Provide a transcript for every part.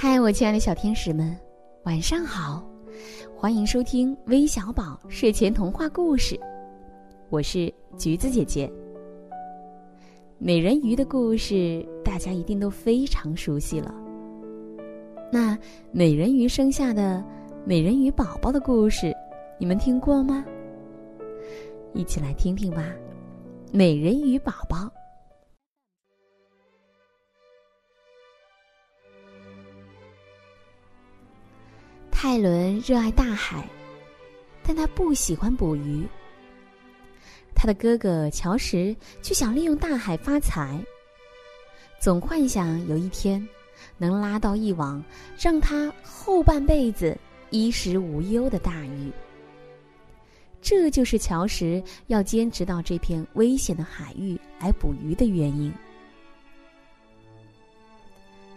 嗨，我亲爱的小天使们，晚上好！欢迎收听微小宝睡前童话故事，我是橘子姐姐。美人鱼的故事大家一定都非常熟悉了。那美人鱼生下的美人鱼宝宝的故事，你们听过吗？一起来听听吧，《美人鱼宝宝》。泰伦热爱大海，但他不喜欢捕鱼。他的哥哥乔什却想利用大海发财，总幻想有一天能拉到一网让他后半辈子衣食无忧的大鱼。这就是乔什要坚持到这片危险的海域来捕鱼的原因。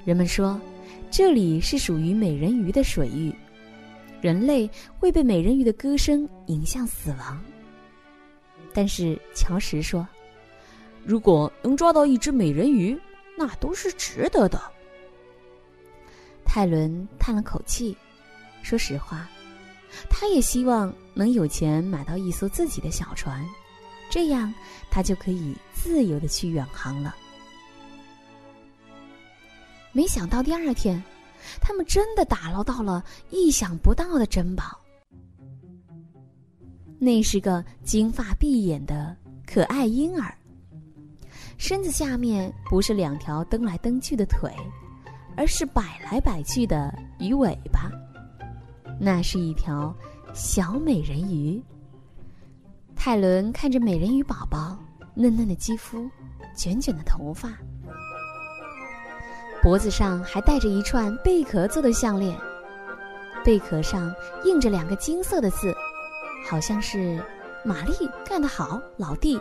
人们说，这里是属于美人鱼的水域。人类会被美人鱼的歌声引向死亡，但是乔什说：“如果能抓到一只美人鱼，那都是值得的。”泰伦叹了口气，说实话，他也希望能有钱买到一艘自己的小船，这样他就可以自由的去远航了。没想到第二天。他们真的打捞到了意想不到的珍宝。那是个金发碧眼的可爱婴儿，身子下面不是两条蹬来蹬去的腿，而是摆来摆去的鱼尾巴。那是一条小美人鱼。泰伦看着美人鱼宝宝嫩嫩的肌肤，卷卷的头发。脖子上还戴着一串贝壳做的项链，贝壳上印着两个金色的字，好像是“玛丽干得好，老弟”。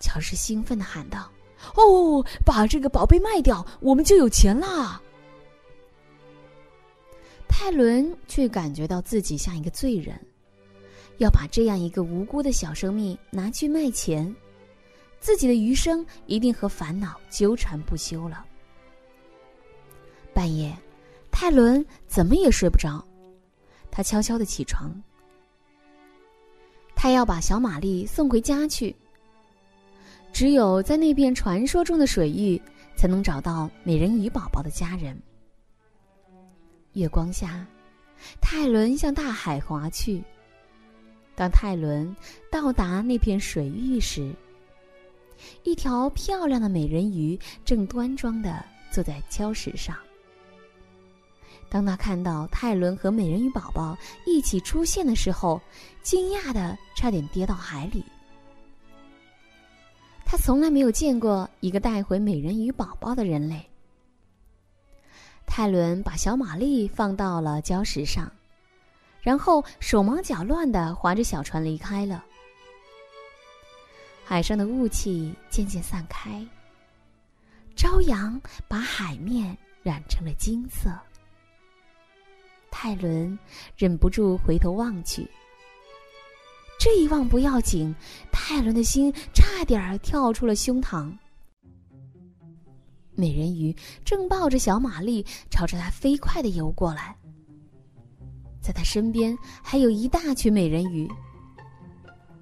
乔什兴奋的喊道：“哦，把这个宝贝卖掉，我们就有钱啦！”泰伦却感觉到自己像一个罪人，要把这样一个无辜的小生命拿去卖钱。自己的余生一定和烦恼纠缠不休了。半夜，泰伦怎么也睡不着，他悄悄的起床，他要把小玛丽送回家去。只有在那片传说中的水域，才能找到美人鱼宝宝的家人。月光下，泰伦向大海划去。当泰伦到达那片水域时，一条漂亮的美人鱼正端庄的坐在礁石上。当他看到泰伦和美人鱼宝宝一起出现的时候，惊讶的差点跌到海里。他从来没有见过一个带回美人鱼宝宝的人类。泰伦把小玛丽放到了礁石上，然后手忙脚乱的划着小船离开了。海上的雾气渐渐散开，朝阳把海面染成了金色。泰伦忍不住回头望去，这一望不要紧，泰伦的心差点儿跳出了胸膛。美人鱼正抱着小玛丽朝着他飞快的游过来，在他身边还有一大群美人鱼。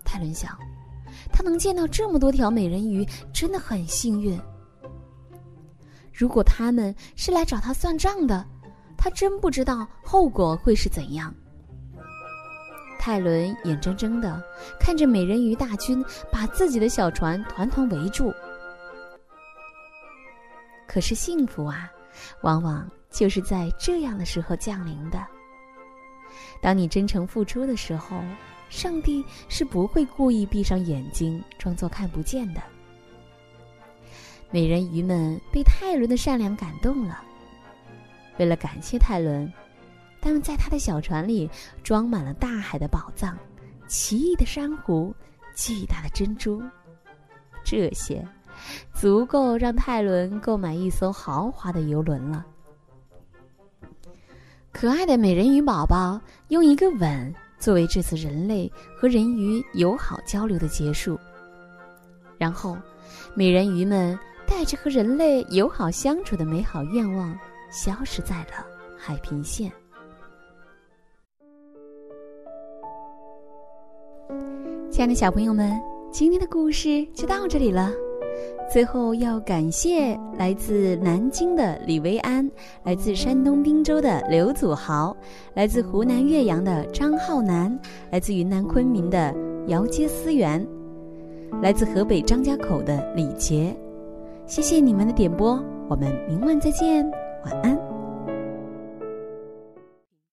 泰伦想。他能见到这么多条美人鱼，真的很幸运。如果他们是来找他算账的，他真不知道后果会是怎样。泰伦眼睁睁的看着美人鱼大军把自己的小船团团围住。可是幸福啊，往往就是在这样的时候降临的。当你真诚付出的时候。上帝是不会故意闭上眼睛装作看不见的。美人鱼们被泰伦的善良感动了。为了感谢泰伦，他们在他的小船里装满了大海的宝藏、奇异的珊瑚、巨大的珍珠，这些足够让泰伦购买一艘豪华的游轮了。可爱的美人鱼宝宝用一个吻。作为这次人类和人鱼友好交流的结束，然后，美人鱼们带着和人类友好相处的美好愿望，消失在了海平线。亲爱的小朋友们，今天的故事就到这里了。最后要感谢来自南京的李维安，来自山东滨州的刘祖豪，来自湖南岳阳的张浩南，来自云南昆明的姚接思源，来自河北张家口的李杰。谢谢你们的点播，我们明晚再见，晚安。